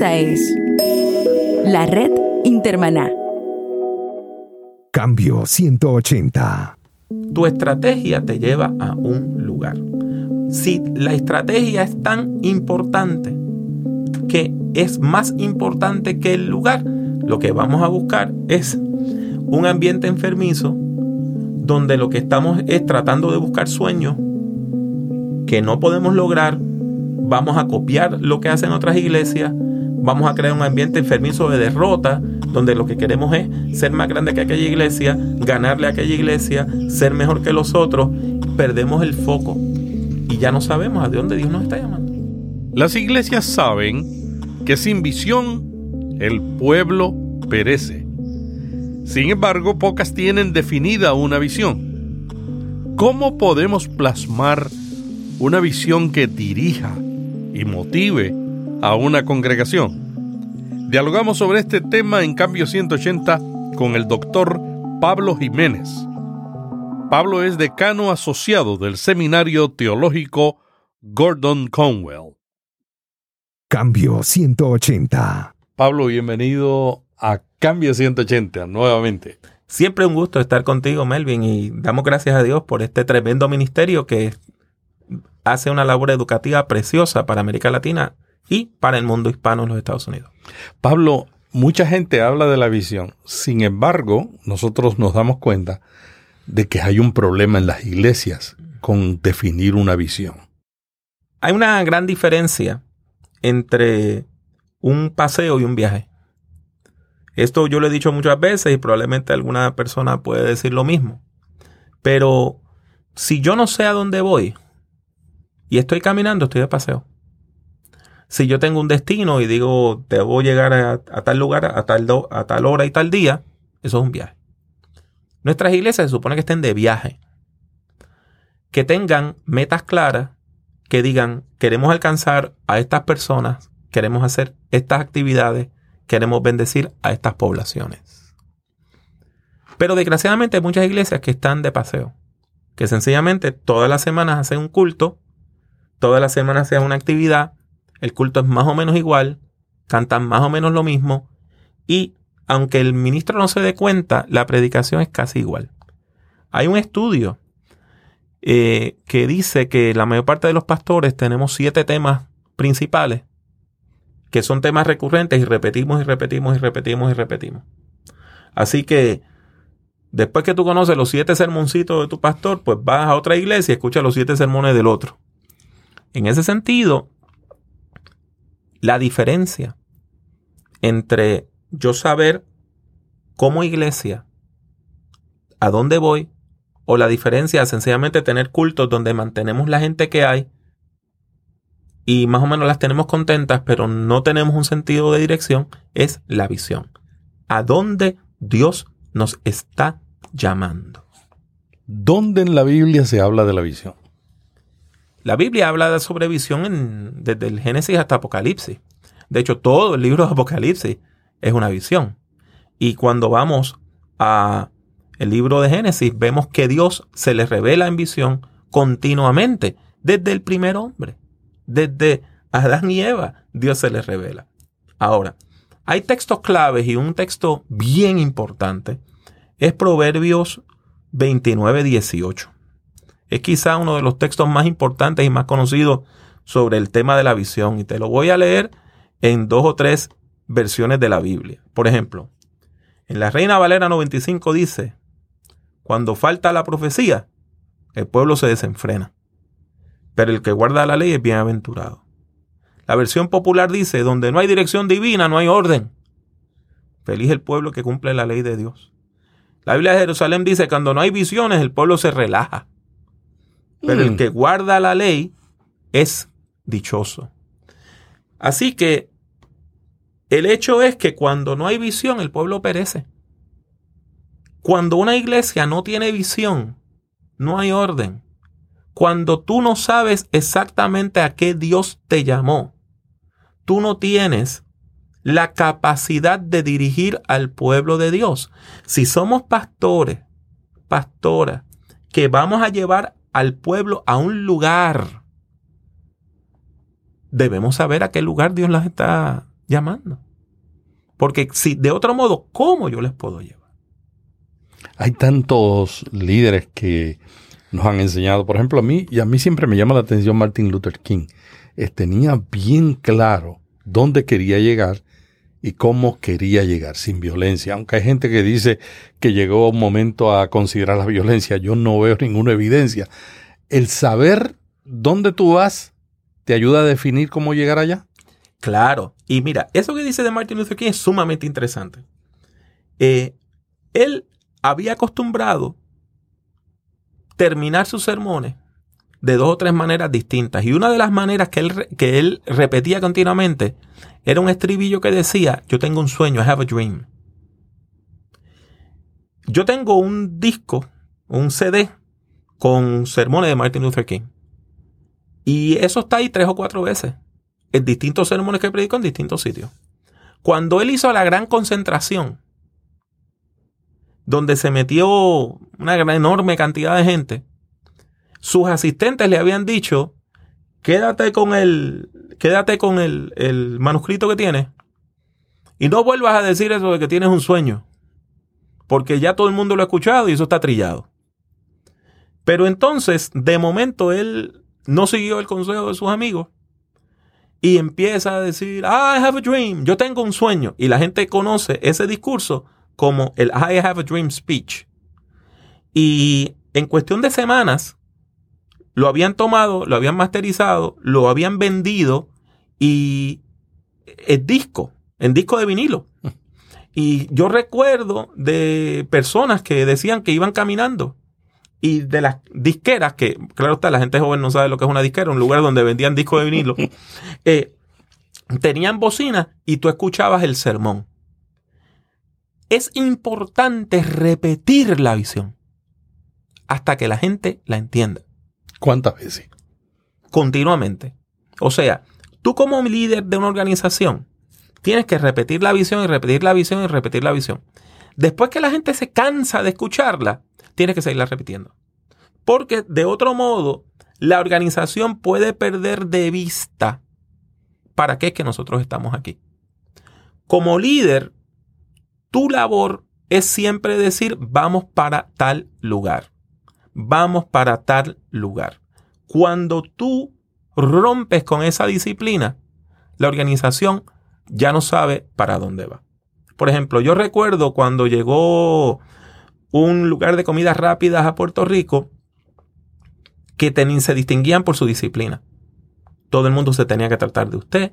Esta es la red Intermaná. Cambio 180. Tu estrategia te lleva a un lugar. Si la estrategia es tan importante que es más importante que el lugar, lo que vamos a buscar es un ambiente enfermizo donde lo que estamos es tratando de buscar sueños que no podemos lograr, vamos a copiar lo que hacen otras iglesias, vamos a crear un ambiente enfermizo de derrota, donde lo que queremos es ser más grande que aquella iglesia, ganarle a aquella iglesia, ser mejor que los otros, perdemos el foco y ya no sabemos a dónde Dios nos está llamando. Las iglesias saben que sin visión el pueblo perece. Sin embargo, pocas tienen definida una visión. ¿Cómo podemos plasmar una visión que dirija y motive a una congregación? Dialogamos sobre este tema en Cambio 180 con el doctor Pablo Jiménez. Pablo es decano asociado del Seminario Teológico Gordon Conwell. Cambio 180. Pablo, bienvenido a Cambio 180 nuevamente. Siempre un gusto estar contigo, Melvin, y damos gracias a Dios por este tremendo ministerio que hace una labor educativa preciosa para América Latina y para el mundo hispano en los Estados Unidos. Pablo, mucha gente habla de la visión. Sin embargo, nosotros nos damos cuenta de que hay un problema en las iglesias con definir una visión. Hay una gran diferencia entre un paseo y un viaje. Esto yo lo he dicho muchas veces y probablemente alguna persona puede decir lo mismo. Pero si yo no sé a dónde voy y estoy caminando, estoy de paseo. Si yo tengo un destino y digo, debo llegar a, tal lugar a tal, a tal hora y tal día, eso es un viaje. Nuestras iglesias se supone que estén de viaje. Que tengan metas claras, que digan, queremos alcanzar a estas personas, queremos hacer estas actividades, queremos bendecir a estas poblaciones. Pero desgraciadamente hay muchas iglesias que están de paseo, que sencillamente todas las semanas hacen un culto, todas las semanas hacen una actividad, el culto es más o menos igual, cantan más o menos lo mismo y aunque el ministro no se dé cuenta, la predicación es casi igual. Hay un estudio eh, que dice que la mayor parte de los pastores tenemos siete temas principales, que son temas recurrentes y repetimos y repetimos y repetimos y repetimos. Así que después que tú conoces los siete sermoncitos de tu pastor, pues vas a otra iglesia y escuchas los siete sermones del otro. En ese sentido, la diferencia entre yo saber como iglesia a dónde voy o la diferencia sencillamente tener cultos donde mantenemos la gente que hay y más o menos las tenemos contentas, pero no tenemos un sentido de dirección, es la visión. ¿A dónde Dios nos está llamando? ¿Dónde en la Biblia se habla de la visión? La Biblia habla sobre visión desde el Génesis hasta Apocalipsis. De hecho, todo el libro de Apocalipsis es una visión. Y cuando vamos a el libro de Génesis, vemos que Dios se le revela en visión continuamente, desde el primer hombre, desde Adán y Eva, Dios se les revela. Ahora, hay textos claves y un texto bien importante es Proverbios 29, 18. Es quizá uno de los textos más importantes y más conocidos sobre el tema de la visión. Y te lo voy a leer en dos o tres versiones de la Biblia. Por ejemplo, en la Reina Valera 95 dice, cuando falta la profecía, el pueblo se desenfrena, pero el que guarda la ley es bienaventurado. La versión popular dice, donde no hay dirección divina, no hay orden. Feliz el pueblo que cumple la ley de Dios. La Biblia de Jerusalén dice, cuando no hay visiones, el pueblo se relaja. Pero el mm. que guarda la ley es dichoso. Así que el hecho es que cuando no hay visión, el pueblo perece. Cuando una iglesia no tiene visión, no hay orden. Cuando tú no sabes exactamente a qué Dios te llamó, tú no tienes la capacidad de dirigir al pueblo de Dios. Si somos pastores, pastoras, que vamos a llevar al pueblo a un lugar, debemos saber a qué lugar Dios las está llamando. Porque si de otro modo, ¿cómo yo les puedo llevar? Hay tantos líderes que nos han enseñado. Por ejemplo, a mí, y a mí siempre me llama la atención Martin Luther King. Eh, tenía bien claro dónde quería llegar y cómo quería llegar, sin violencia. Aunque hay gente que dice que llegó un momento a considerar la violencia, yo no veo ninguna evidencia. El saber dónde tú vas te ayuda a definir cómo llegar allá. Claro. Y mira, eso que dice de Martin Luther King es sumamente interesante. Eh, él había acostumbrado terminar sus sermones de dos o tres maneras distintas. Y una de las maneras que él, que él repetía continuamente era un estribillo que decía, yo tengo un sueño, I have a dream. Yo tengo un disco, un CD con sermones de Martin Luther King. Y eso está ahí tres o cuatro veces, en distintos sermones que predico en distintos sitios. Cuando él hizo la gran concentración, donde se metió una gran, enorme cantidad de gente, sus asistentes le habían dicho, quédate con el, quédate con el, el manuscrito que tienes y no vuelvas a decir eso de que tienes un sueño, porque ya todo el mundo lo ha escuchado y eso está trillado. Pero entonces, de momento, él no siguió el consejo de sus amigos y empieza a decir, I have a dream, yo tengo un sueño. Y la gente conoce ese discurso como el I have a dream speech. Y en cuestión de semanas, lo habían tomado, lo habían masterizado, lo habían vendido y es disco, en disco de vinilo. Y yo recuerdo de personas que decían que iban caminando y de las disqueras, que claro está, la gente joven no sabe lo que es una disquera, un lugar donde vendían discos de vinilo, eh, tenían bocina y tú escuchabas el sermón. Es importante repetir la visión hasta que la gente la entienda. ¿Cuántas veces? Continuamente. O sea, tú como líder de una organización tienes que repetir la visión y repetir la visión y repetir la visión. Después que la gente se cansa de escucharla, tienes que seguirla repitiendo. Porque de otro modo, la organización puede perder de vista para qué es que nosotros estamos aquí. Como líder, tu labor es siempre decir, vamos para tal lugar vamos para tal lugar. Cuando tú rompes con esa disciplina, la organización ya no sabe para dónde va. Por ejemplo, yo recuerdo cuando llegó un lugar de comidas rápidas a Puerto Rico que se distinguían por su disciplina. Todo el mundo se tenía que tratar de usted.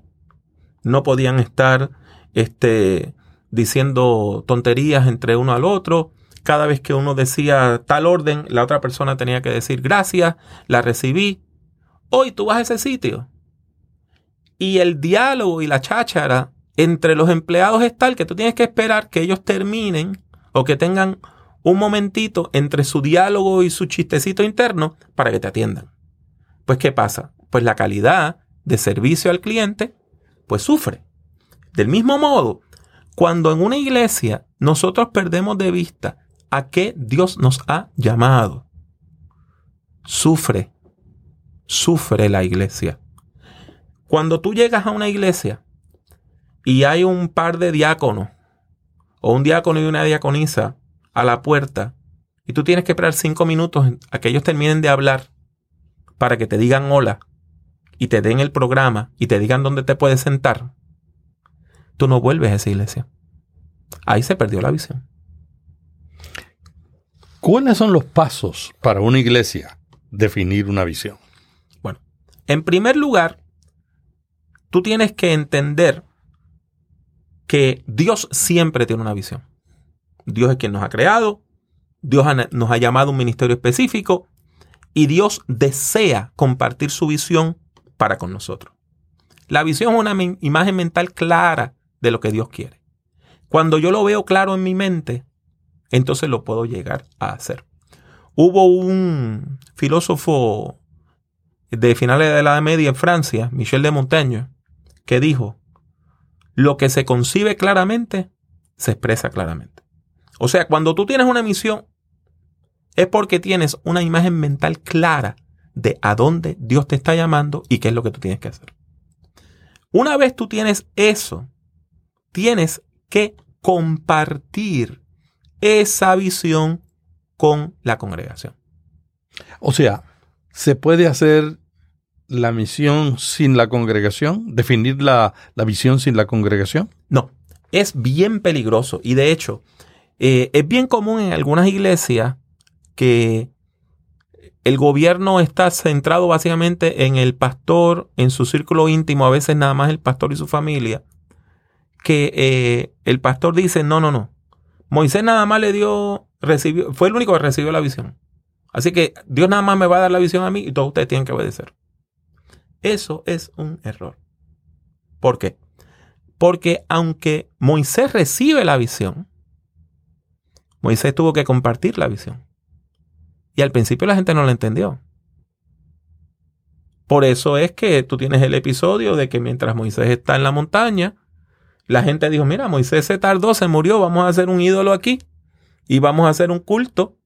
No podían estar este, diciendo tonterías entre uno al otro cada vez que uno decía tal orden, la otra persona tenía que decir gracias, la recibí. Hoy tú vas a ese sitio. Y el diálogo y la cháchara entre los empleados es tal que tú tienes que esperar que ellos terminen o que tengan un momentito entre su diálogo y su chistecito interno para que te atiendan. Pues ¿qué pasa? Pues la calidad de servicio al cliente pues sufre. Del mismo modo, cuando en una iglesia nosotros perdemos de vista a qué Dios nos ha llamado. Sufre, sufre la iglesia. Cuando tú llegas a una iglesia y hay un par de diáconos, o un diácono y una diaconisa a la puerta, y tú tienes que esperar cinco minutos a que ellos terminen de hablar para que te digan hola y te den el programa y te digan dónde te puedes sentar, tú no vuelves a esa iglesia. Ahí se perdió la visión. ¿Cuáles son los pasos para una iglesia definir una visión? Bueno, en primer lugar, tú tienes que entender que Dios siempre tiene una visión. Dios es quien nos ha creado, Dios nos ha llamado a un ministerio específico y Dios desea compartir su visión para con nosotros. La visión es una imagen mental clara de lo que Dios quiere. Cuando yo lo veo claro en mi mente, entonces lo puedo llegar a hacer. Hubo un filósofo de finales de la Edad Media en Francia, Michel de Montaigne, que dijo, lo que se concibe claramente, se expresa claramente. O sea, cuando tú tienes una misión, es porque tienes una imagen mental clara de a dónde Dios te está llamando y qué es lo que tú tienes que hacer. Una vez tú tienes eso tienes que compartir esa visión con la congregación. O sea, ¿se puede hacer la misión sin la congregación? ¿Definir la, la visión sin la congregación? No, es bien peligroso y de hecho eh, es bien común en algunas iglesias que el gobierno está centrado básicamente en el pastor, en su círculo íntimo, a veces nada más el pastor y su familia, que eh, el pastor dice, no, no, no, Moisés nada más le dio, recibió, fue el único que recibió la visión. Así que Dios nada más me va a dar la visión a mí y todos ustedes tienen que obedecer. Eso es un error. ¿Por qué? Porque aunque Moisés recibe la visión, Moisés tuvo que compartir la visión. Y al principio la gente no la entendió. Por eso es que tú tienes el episodio de que mientras Moisés está en la montaña, la gente dijo, mira, Moisés se tardó, se murió, vamos a hacer un ídolo aquí y vamos a hacer un culto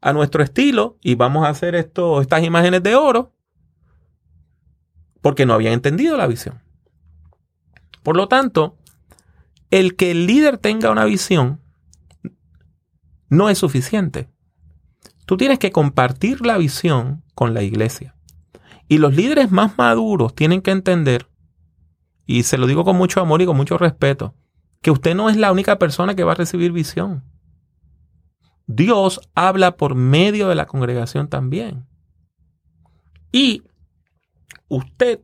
a nuestro estilo y vamos a hacer esto, estas imágenes de oro porque no habían entendido la visión. Por lo tanto, el que el líder tenga una visión no es suficiente. Tú tienes que compartir la visión con la iglesia. Y los líderes más maduros tienen que entender, y se lo digo con mucho amor y con mucho respeto, que usted no es la única persona que va a recibir visión. Dios habla por medio de la congregación también. Y usted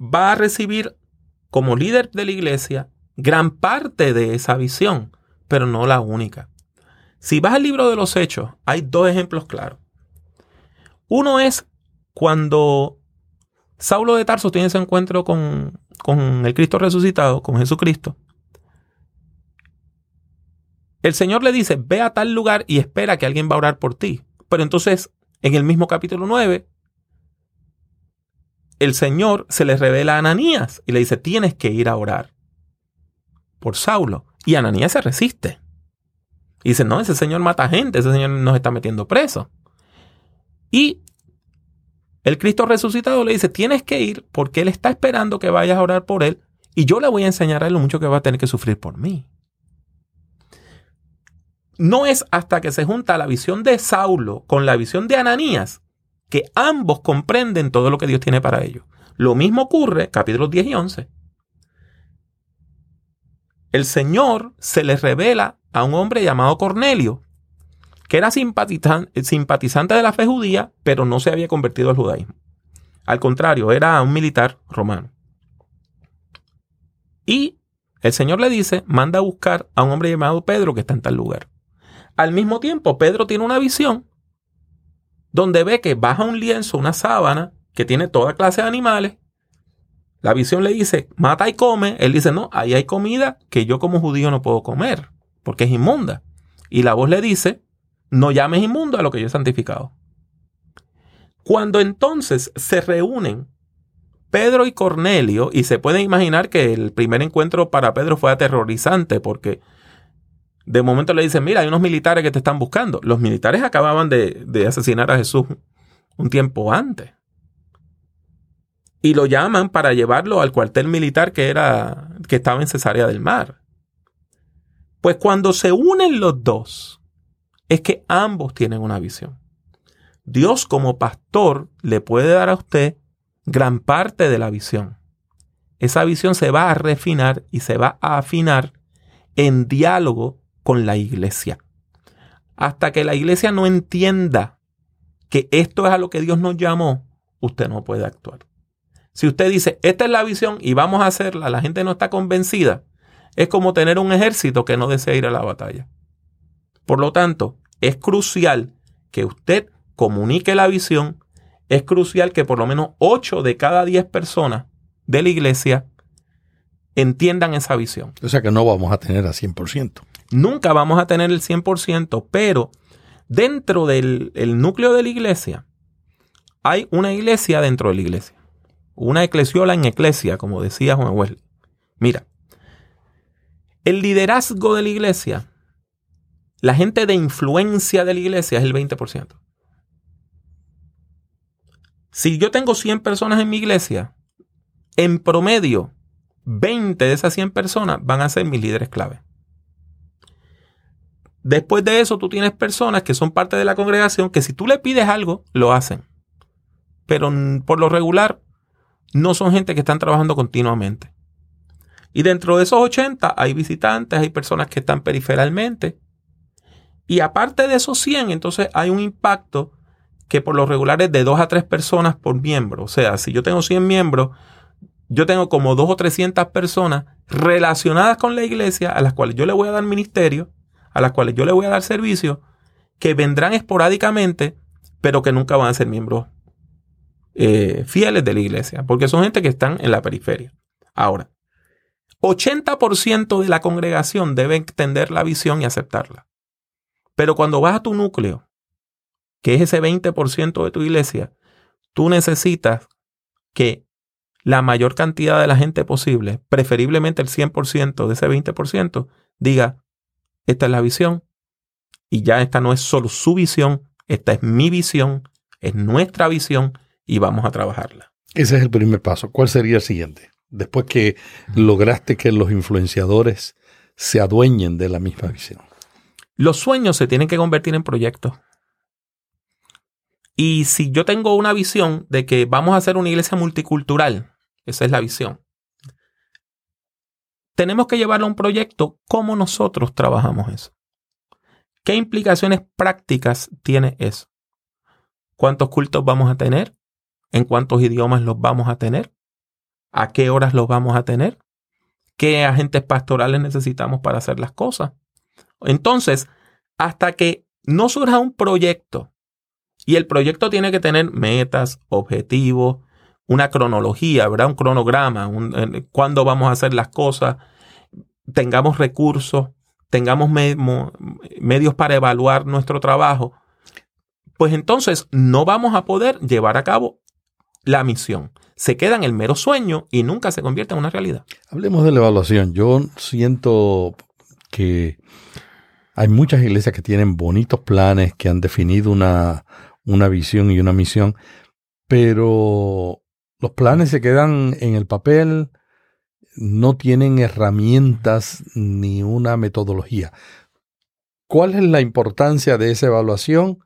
va a recibir como líder de la iglesia gran parte de esa visión, pero no la única. Si vas al libro de los hechos, hay dos ejemplos claros. Uno es cuando Saulo de Tarso tiene ese encuentro con, con el Cristo resucitado, con Jesucristo. El Señor le dice, ve a tal lugar y espera que alguien va a orar por ti. Pero entonces, en el mismo capítulo 9, el Señor se le revela a Ananías y le dice, tienes que ir a orar por Saulo. Y Ananías se resiste. Y dice, no, ese Señor mata gente, ese Señor nos está metiendo preso. Y el Cristo resucitado le dice, tienes que ir porque Él está esperando que vayas a orar por Él y yo le voy a enseñar a Él lo mucho que va a tener que sufrir por mí. No es hasta que se junta la visión de Saulo con la visión de Ananías que ambos comprenden todo lo que Dios tiene para ellos. Lo mismo ocurre, capítulos 10 y 11. El Señor se le revela a un hombre llamado Cornelio, que era simpatizante de la fe judía, pero no se había convertido al judaísmo. Al contrario, era un militar romano. Y el Señor le dice, manda a buscar a un hombre llamado Pedro que está en tal lugar. Al mismo tiempo, Pedro tiene una visión donde ve que baja un lienzo, una sábana, que tiene toda clase de animales. La visión le dice, mata y come. Él dice, no, ahí hay comida que yo como judío no puedo comer, porque es inmunda. Y la voz le dice, no llames inmundo a lo que yo he santificado. Cuando entonces se reúnen Pedro y Cornelio, y se pueden imaginar que el primer encuentro para Pedro fue aterrorizante, porque de momento le dicen, mira, hay unos militares que te están buscando. Los militares acababan de, asesinar a Jesús un tiempo antes. Y lo llaman para llevarlo al cuartel militar que, era, que estaba en Cesarea del Mar. Pues cuando se unen los dos, es que ambos tienen una visión. Dios como pastor le puede dar a usted gran parte de la visión. Esa visión se va a refinar y se va a afinar en diálogo con la iglesia. Hasta que la iglesia no entienda que esto es a lo que Dios nos llamó, usted no puede actuar. Si usted dice, esta es la visión y vamos a hacerla, la gente no está convencida, es como tener un ejército que no desea ir a la batalla. Por lo tanto, es crucial que usted comunique la visión, es crucial que por lo menos 8 de cada 10 personas de la iglesia entiendan esa visión. O sea que no vamos a tener a 100%. Nunca vamos a tener el 100%, pero dentro del núcleo de la iglesia hay una iglesia dentro de la iglesia. Una eclesiola en eclesia, como decía Juan Wesley. Mira, el liderazgo de la iglesia, la gente de influencia de la iglesia es el 20%. Si yo tengo 100 personas en mi iglesia, en promedio, 20 de esas 100 personas van a ser mis líderes clave. Después de eso, tú tienes personas que son parte de la congregación que si tú le pides algo, lo hacen. Pero por lo regular, no son gente que están trabajando continuamente. Y dentro de esos 80 hay visitantes, hay personas que están periferalmente. Y aparte de esos 100, entonces hay un impacto que por lo regular es de 2 a 3 personas por miembro. O sea, si yo tengo 100 miembros, yo tengo como 2 o 300 personas relacionadas con la iglesia a las cuales yo le voy a dar ministerio, a las cuales yo le voy a dar servicio, que vendrán esporádicamente, pero que nunca van a ser miembros eh, fieles de la iglesia, porque son gente que están en la periferia. Ahora, 80% de la congregación debe entender la visión y aceptarla. Pero cuando vas a tu núcleo, que es ese 20% de tu iglesia, tú necesitas que la mayor cantidad de la gente posible, preferiblemente el 100% de ese 20%, diga, esta es la visión y ya esta no es solo su visión, esta es mi visión, es nuestra visión y vamos a trabajarla. Ese es el primer paso. ¿Cuál sería el siguiente? después que lograste que los influenciadores se adueñen de la misma visión? Los sueños se tienen que convertir en proyectos. Y si yo tengo una visión de que vamos a hacer una iglesia multicultural, esa es la visión, tenemos que llevarlo a un proyecto como nosotros trabajamos eso. ¿Qué implicaciones prácticas tiene eso? ¿Cuántos cultos vamos a tener? ¿En cuántos idiomas los vamos a tener? a qué horas los vamos a tener, qué agentes pastorales necesitamos para hacer las cosas. Entonces, hasta que no surja un proyecto, y el proyecto tiene que tener metas, objetivos, una cronología, ¿verdad? Un cronograma, un, cuándo vamos a hacer las cosas, tengamos recursos, tengamos medios para evaluar nuestro trabajo, pues entonces no vamos a poder llevar a cabo la misión se queda en el mero sueño y nunca se convierte en una realidad. Hablemos de la evaluación. Yo siento que hay muchas iglesias que tienen bonitos planes, que han definido una, una visión y una misión, pero los planes se quedan en el papel, no tienen herramientas ni una metodología. ¿Cuál es la importancia de esa evaluación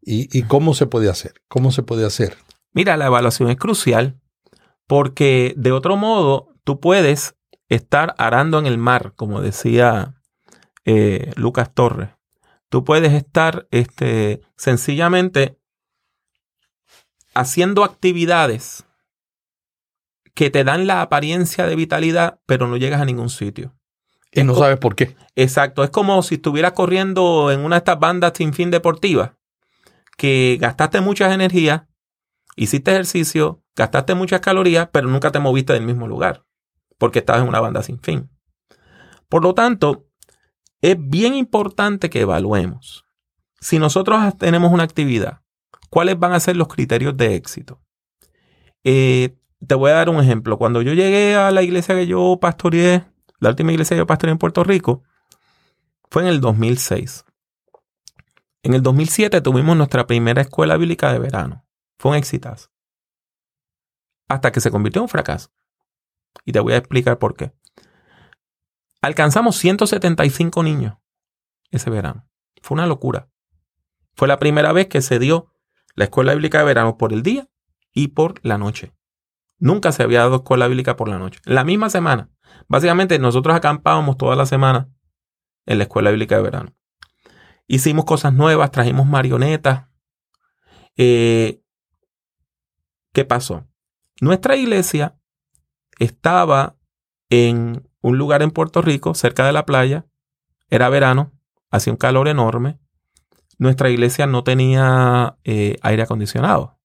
y, y, cómo se puede hacer? ¿Cómo se puede hacer? Mira, la evaluación es crucial porque de otro modo, tú puedes estar arando en el mar, como decía eh, Lucas Torres. Tú puedes estar este, sencillamente haciendo actividades que te dan la apariencia de vitalidad, pero no llegas a ningún sitio. Y no sabes por qué. Exacto. Es como si estuvieras corriendo en una de estas bandas sin fin deportivas, que gastaste muchas energías, hiciste ejercicio, gastaste muchas calorías, pero nunca te moviste del mismo lugar, porque estabas en una banda sin fin. Por lo tanto, es bien importante que evaluemos. Si nosotros tenemos una actividad, ¿cuáles van a ser los criterios de éxito? Eh, te voy a dar un ejemplo. Cuando yo llegué a la iglesia que yo pastoreé, la última iglesia que yo pastoreé en Puerto Rico, fue en el 2006. En el 2007 tuvimos nuestra primera escuela bíblica de verano. Fue un exitazo hasta que se convirtió en un fracaso. Y te voy a explicar por qué. Alcanzamos 175 niños ese verano. Fue una locura. Fue la primera vez que se dio la escuela bíblica de verano por el día y por la noche. Nunca se había dado escuela bíblica por la noche. La misma semana. Básicamente nosotros acampábamos toda la semana en la escuela bíblica de verano. Hicimos cosas nuevas, trajimos marionetas. Eh, ¿Qué pasó? Nuestra iglesia estaba en un lugar en Puerto Rico, cerca de la playa. Era verano, hacía un calor enorme. Nuestra iglesia no tenía eh, aire acondicionado.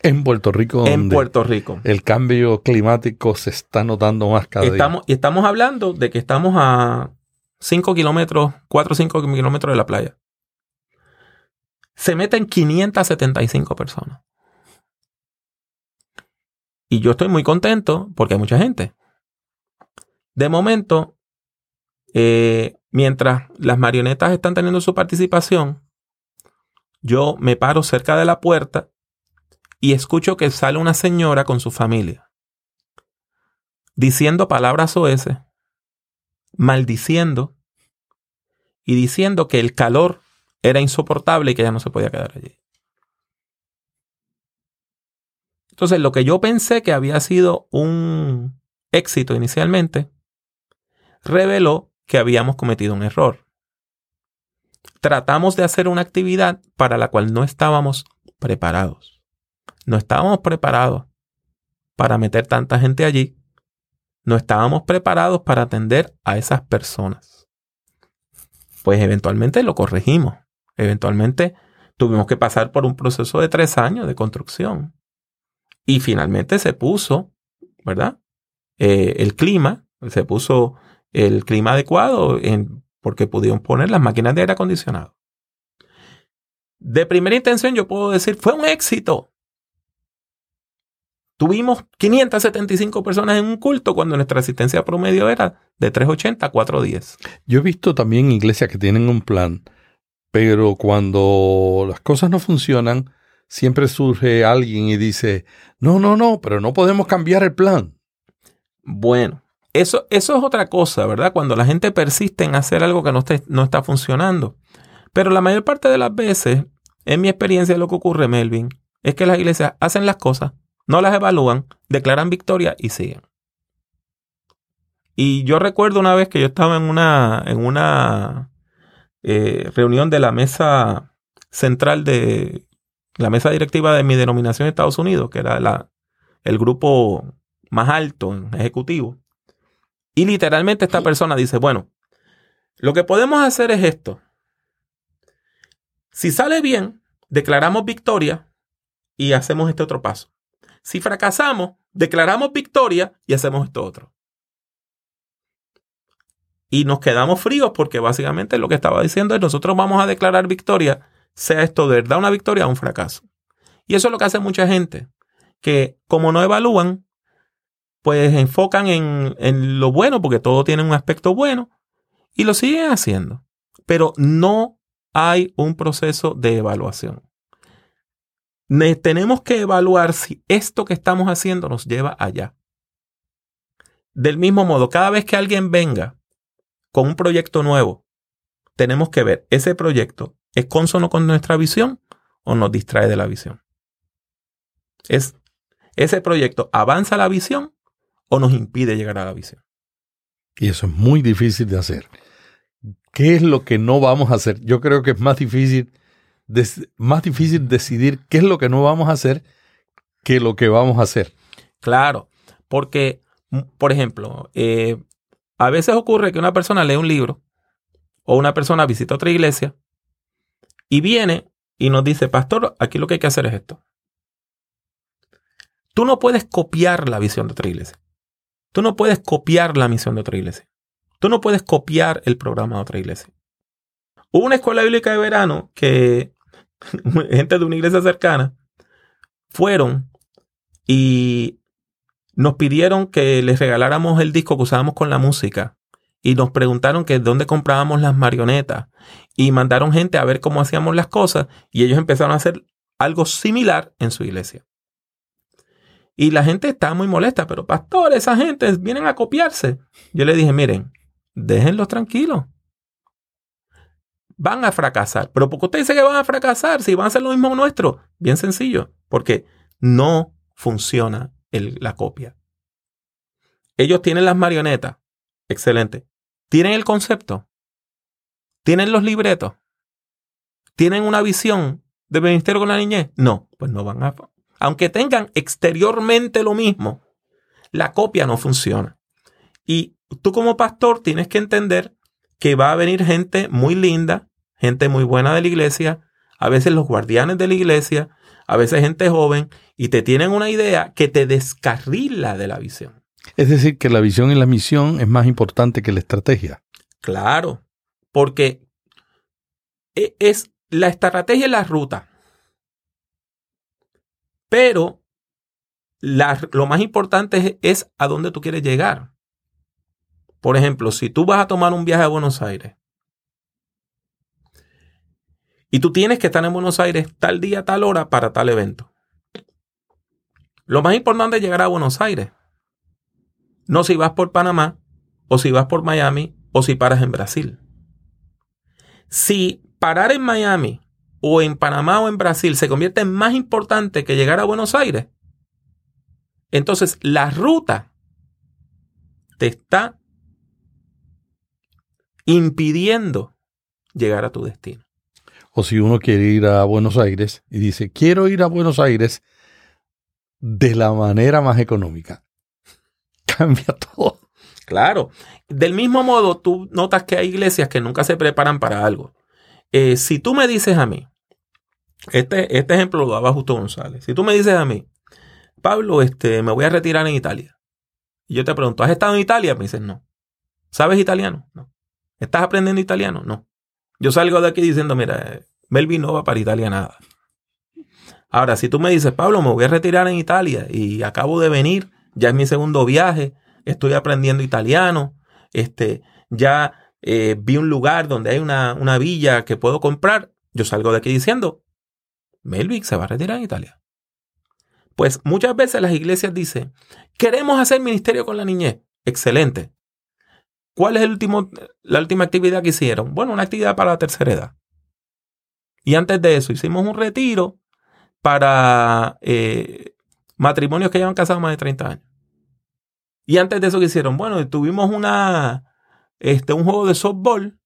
En Puerto Rico. En Puerto Rico. El cambio climático se está notando más cada estamos, día. Y estamos hablando de que estamos a 5 kilómetros, 4 o 5 kilómetros de la playa. Se meten 575 personas. Y yo estoy muy contento porque hay mucha gente. De momento, eh, mientras las marionetas están teniendo su participación, yo me paro cerca de la puerta y escucho que sale una señora con su familia. diciendo palabras oeces, maldiciendo y diciendo que el calor era insoportable y que ya no se podía quedar allí. Entonces, lo que yo pensé que había sido un éxito inicialmente, reveló que habíamos cometido un error. Tratamos de hacer una actividad para la cual no estábamos preparados. No estábamos preparados para meter tanta gente allí. No estábamos preparados para atender a esas personas. Pues eventualmente lo corregimos. Eventualmente tuvimos que pasar por un proceso de tres años de construcción. Y finalmente se puso, ¿verdad? Eh, el clima, se puso el clima adecuado en, porque pudieron poner las máquinas de aire acondicionado. De primera intención yo puedo decir, fue un éxito. Tuvimos 575 personas en un culto cuando nuestra asistencia promedio era de 380 a 410. Yo he visto también iglesias que tienen un plan, pero cuando las cosas no funcionan, siempre surge alguien y dice, no, no, no, pero no podemos cambiar el plan. Bueno, eso, eso es otra cosa, ¿verdad? Cuando la gente persiste en hacer algo que no, no está funcionando. Pero la mayor parte de las veces, en mi experiencia, lo que ocurre, Melvin, es que las iglesias hacen las cosas, no las evalúan, declaran victoria y siguen. Y yo recuerdo una vez que yo estaba en una, en una eh, reunión de la mesa central de la mesa directiva de mi denominación de Estados Unidos, que era la, el grupo más alto en ejecutivo. Y literalmente esta persona dice, bueno, lo que podemos hacer es esto. Si sale bien, declaramos victoria y hacemos este otro paso. Si fracasamos, declaramos victoria y hacemos esto otro. Y nos quedamos fríos porque básicamente lo que estaba diciendo es nosotros vamos a declarar victoria sea esto de verdad una victoria o un fracaso. Y eso es lo que hace mucha gente, que como no evalúan, pues enfocan en, en lo bueno, porque todo tiene un aspecto bueno, y lo siguen haciendo. Pero no hay un proceso de evaluación. tenemos que evaluar si esto que estamos haciendo nos lleva allá. Del mismo modo, cada vez que alguien venga con un proyecto nuevo, tenemos que ver ese proyecto ¿Es consono con nuestra visión o nos distrae de la visión? ¿Es ese proyecto avanza la visión o nos impide llegar a la visión? Y eso es muy difícil de hacer. ¿Qué es lo que no vamos a hacer? Yo creo que es más difícil, más difícil decidir qué es lo que no vamos a hacer que lo que vamos a hacer. Claro, porque, por ejemplo, eh, a veces ocurre que una persona lee un libro o una persona visita otra iglesia y viene y nos dice, pastor, aquí lo que hay que hacer es esto. Tú no puedes copiar la visión de otra iglesia. Tú no puedes copiar la misión de otra iglesia. Tú no puedes copiar el programa de otra iglesia. Hubo una escuela bíblica de verano que gente de una iglesia cercana fueron y nos pidieron que les regaláramos el disco que usábamos con la música y nos preguntaron que dónde comprábamos las marionetas y mandaron gente a ver cómo hacíamos las cosas y ellos empezaron a hacer algo similar en su iglesia. Y la gente estaba muy molesta, pero pastor, esa gente vienen a copiarse. Yo le dije, miren, déjenlos tranquilos. Van a fracasar. Pero porque usted dice que van a fracasar si van a hacer lo mismo nuestro? Bien sencillo, porque no funciona la copia. Ellos tienen las marionetas. Excelente. ¿Tienen el concepto? ¿Tienen los libretos? ¿Tienen una visión de ministerio con la niñez? No, pues no van a... Aunque tengan exteriormente lo mismo, la copia no funciona. Y tú como pastor tienes que entender que va a venir gente muy linda, gente muy buena de la iglesia, a veces los guardianes de la iglesia, a veces gente joven, y te tienen una idea que te descarrila de la visión. Es decir, que la visión y la misión es más importante que la estrategia. Claro, porque e, es la estrategia y la ruta. Pero lo más importante es, es a dónde tú quieres llegar. Por ejemplo, si tú vas a tomar un viaje a Buenos Aires y tú tienes que estar en Buenos Aires tal día, tal hora para tal evento. Lo más importante es llegar a Buenos Aires no si vas por Panamá, o si vas por Miami, o si paras en Brasil. Si parar en Miami, o en Panamá, o en Brasil se convierte en más importante que llegar a Buenos Aires, entonces la ruta te está impidiendo llegar a tu destino. O si uno quiere ir a Buenos Aires y dice, quiero ir a Buenos Aires de la manera más económica. Cambia todo. Claro. Del mismo modo, tú notas que hay iglesias que nunca se preparan para algo. Eh, si tú me dices a mí, este, este ejemplo lo daba Justo González. Si tú me dices a mí, Pablo, este, me voy a retirar en Italia. Y yo te pregunto, ¿has estado en Italia? Me dices, no. ¿Sabes italiano? No. ¿Estás aprendiendo italiano? No. Yo salgo de aquí diciendo, mira, Melvin no va para Italia nada. Ahora, si tú me dices, Pablo, me voy a retirar en Italia y acabo de venir, ya es mi segundo viaje, estoy aprendiendo italiano, este, ya eh, vi un lugar donde hay una, una villa que puedo comprar, yo salgo de aquí diciendo, Melvin se va a retirar en Italia. Pues muchas veces las iglesias dicen, queremos hacer ministerio con la niñez. Excelente. ¿Cuál es el último, la última actividad que hicieron? Bueno, una actividad para la tercera edad. Y antes de eso hicimos un retiro para eh, matrimonios que llevan casados más de 30 años. Y antes de eso que hicieron, bueno, tuvimos una, este, un juego de softball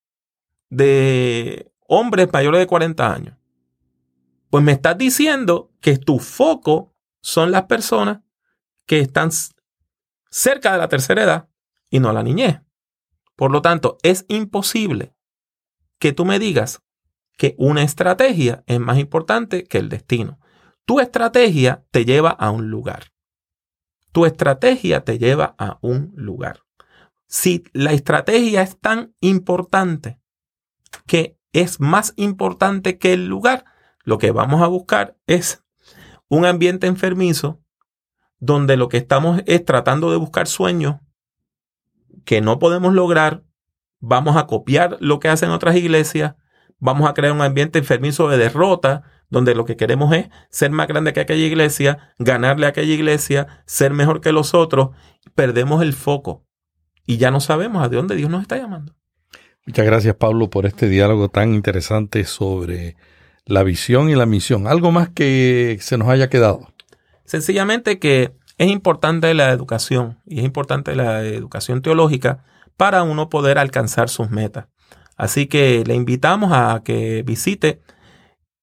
de hombres mayores de 40 años. Pues me estás diciendo que tu foco son las personas que están cerca de la tercera edad y no la niñez. Por lo tanto, es imposible que tú me digas que una estrategia es más importante que el destino. Tu estrategia te lleva a un lugar. Tu estrategia te lleva a un lugar. Si la estrategia es tan importante que es más importante que el lugar, lo que vamos a buscar es un ambiente enfermizo donde lo que estamos es tratando de buscar sueños que no podemos lograr, vamos a copiar lo que hacen otras iglesias, vamos a crear un ambiente enfermizo de derrota, donde lo que queremos es ser más grande que aquella iglesia, ganarle a aquella iglesia, ser mejor que los otros, perdemos el foco y ya no sabemos a dónde Dios nos está llamando. Muchas gracias Pablo por este diálogo tan interesante sobre la visión y la misión. ¿Algo más que se nos haya quedado? Sencillamente que es importante la educación y es importante la educación teológica para uno poder alcanzar sus metas. Así que le invitamos a que visite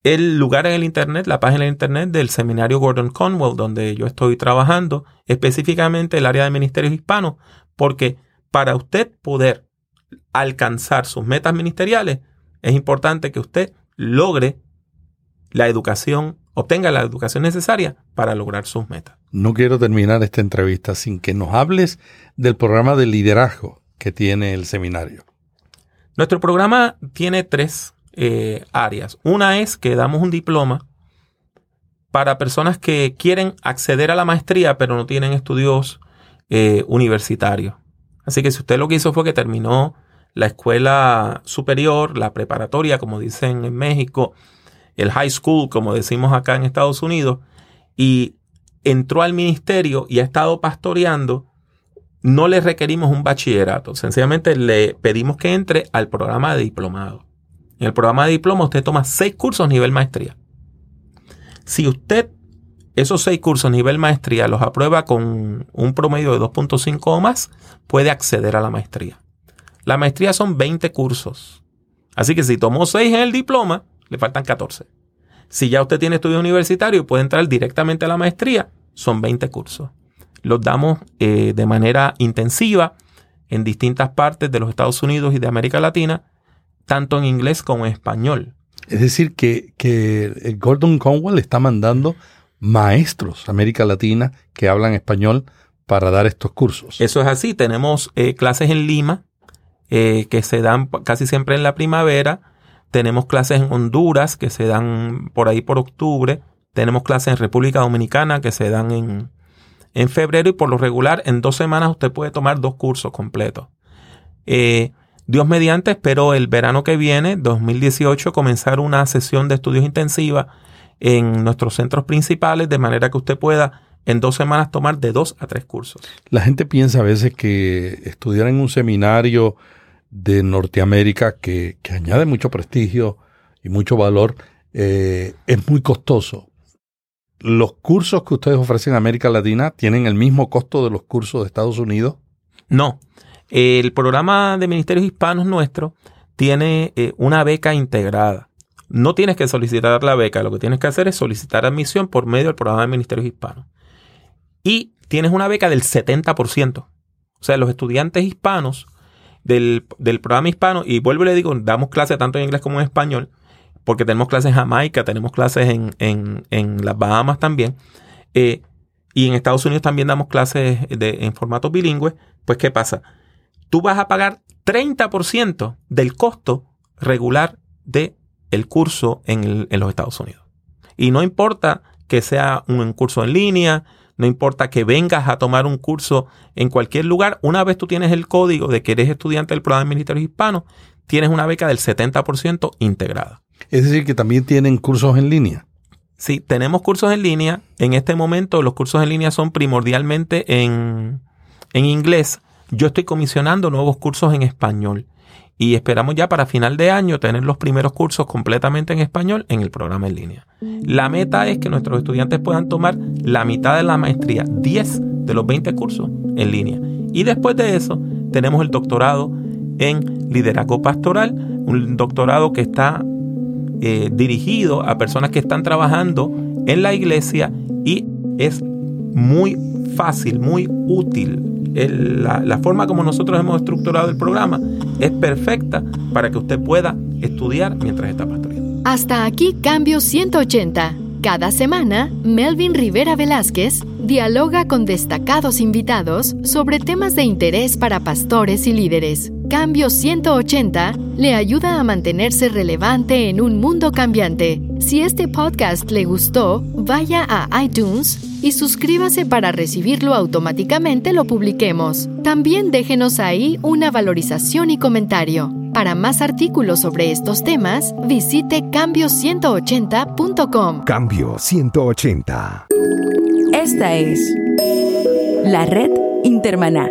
el lugar en el Internet, la página de Internet del Seminario Gordon Conwell, donde yo estoy trabajando, específicamente el área de ministerios hispanos, porque para usted poder alcanzar sus metas ministeriales, es importante que usted logre la educación, obtenga la educación necesaria para lograr sus metas. No quiero terminar esta entrevista sin que nos hables del programa de liderazgo que tiene el seminario. Nuestro programa tiene tres eh, áreas. Una es que damos un diploma para personas que quieren acceder a la maestría pero no tienen estudios eh, universitarios. Así que si usted lo que hizo fue que terminó la escuela superior, la preparatoria, como dicen en México, el high school, como decimos acá en Estados Unidos, y entró al ministerio y ha estado pastoreando, no le requerimos un bachillerato. Sencillamente le pedimos que entre al programa de diplomado. En el programa de diploma usted toma seis cursos nivel maestría. Si usted esos seis cursos nivel maestría los aprueba con un promedio de 2.5 o más, puede acceder a la maestría. La maestría son 20 cursos. Así que si tomó seis en el diploma, le faltan 14. Si ya usted tiene estudio universitario y puede entrar directamente a la maestría, son 20 cursos. Los damos eh, de manera intensiva en distintas partes de los Estados Unidos y de América Latina, tanto en inglés como en español. Es decir, que, que Gordon Conwell está mandando maestros a América Latina que hablan español para dar estos cursos. Eso es así. Tenemos eh, clases en Lima eh, que se dan casi siempre en la primavera tenemos clases en Honduras que se dan por ahí por octubre. Tenemos clases en República Dominicana que se dan en, en febrero y por lo regular en dos semanas usted puede tomar dos cursos completos. Eh, Dios mediante, espero el verano que viene, 2018, comenzar una sesión de estudios intensiva en nuestros centros principales de manera que usted pueda en dos semanas tomar de dos a tres cursos. La gente piensa a veces que estudiar en un seminario de Norteamérica que, que añade mucho prestigio y mucho valor eh, es muy costoso. ¿Los cursos que ustedes ofrecen en América Latina tienen el mismo costo de los cursos de Estados Unidos? No. El programa de Ministerios Hispanos nuestro tiene eh, una beca integrada. No tienes que solicitar la beca, lo que tienes que hacer es solicitar admisión por medio del programa de Ministerios Hispanos. Y tienes una beca del 70%. O sea, los estudiantes hispanos del, del programa hispano, y vuelvo y le digo, damos clases tanto en inglés como en español, porque tenemos clases en Jamaica, tenemos clases en, en, en las Bahamas también, eh, y en Estados Unidos también damos clases de, en formato bilingüe, pues ¿qué pasa? Tú vas a pagar 30% del costo regular del el curso en, el, en los Estados Unidos. Y no importa que sea un curso en línea, no importa que vengas a tomar un curso en cualquier lugar, una vez tú tienes el código de que eres estudiante del programa de Ministerios Hispanos, tienes una beca del 70% integrada. Es decir, que también tienen cursos en línea. Sí, tenemos cursos en línea. En este momento los cursos en línea son primordialmente en, en inglés. Yo estoy comisionando nuevos cursos en español y esperamos ya para final de año tener los primeros cursos completamente en español en el programa en línea. La meta es que nuestros estudiantes puedan tomar la mitad de la maestría, 10 de los 20 cursos en línea. Y después de eso tenemos el doctorado en liderazgo pastoral, un doctorado que está eh, dirigido a personas que están trabajando en la iglesia y es muy fácil, muy útil la, forma como nosotros hemos estructurado el programa es perfecta para que usted pueda estudiar mientras está pastoreando. Hasta aquí Cambio 180. Cada semana, Melvin Rivera Velázquez dialoga con destacados invitados sobre temas de interés para pastores y líderes. Cambio 180 le ayuda a mantenerse relevante en un mundo cambiante. Si este podcast le gustó, vaya a iTunes y suscríbase para recibirlo automáticamente lo publiquemos. También déjenos ahí una valorización y comentario. Para más artículos sobre estos temas, visite cambio180.com. Cambio 180. Esta es la red Intermaná.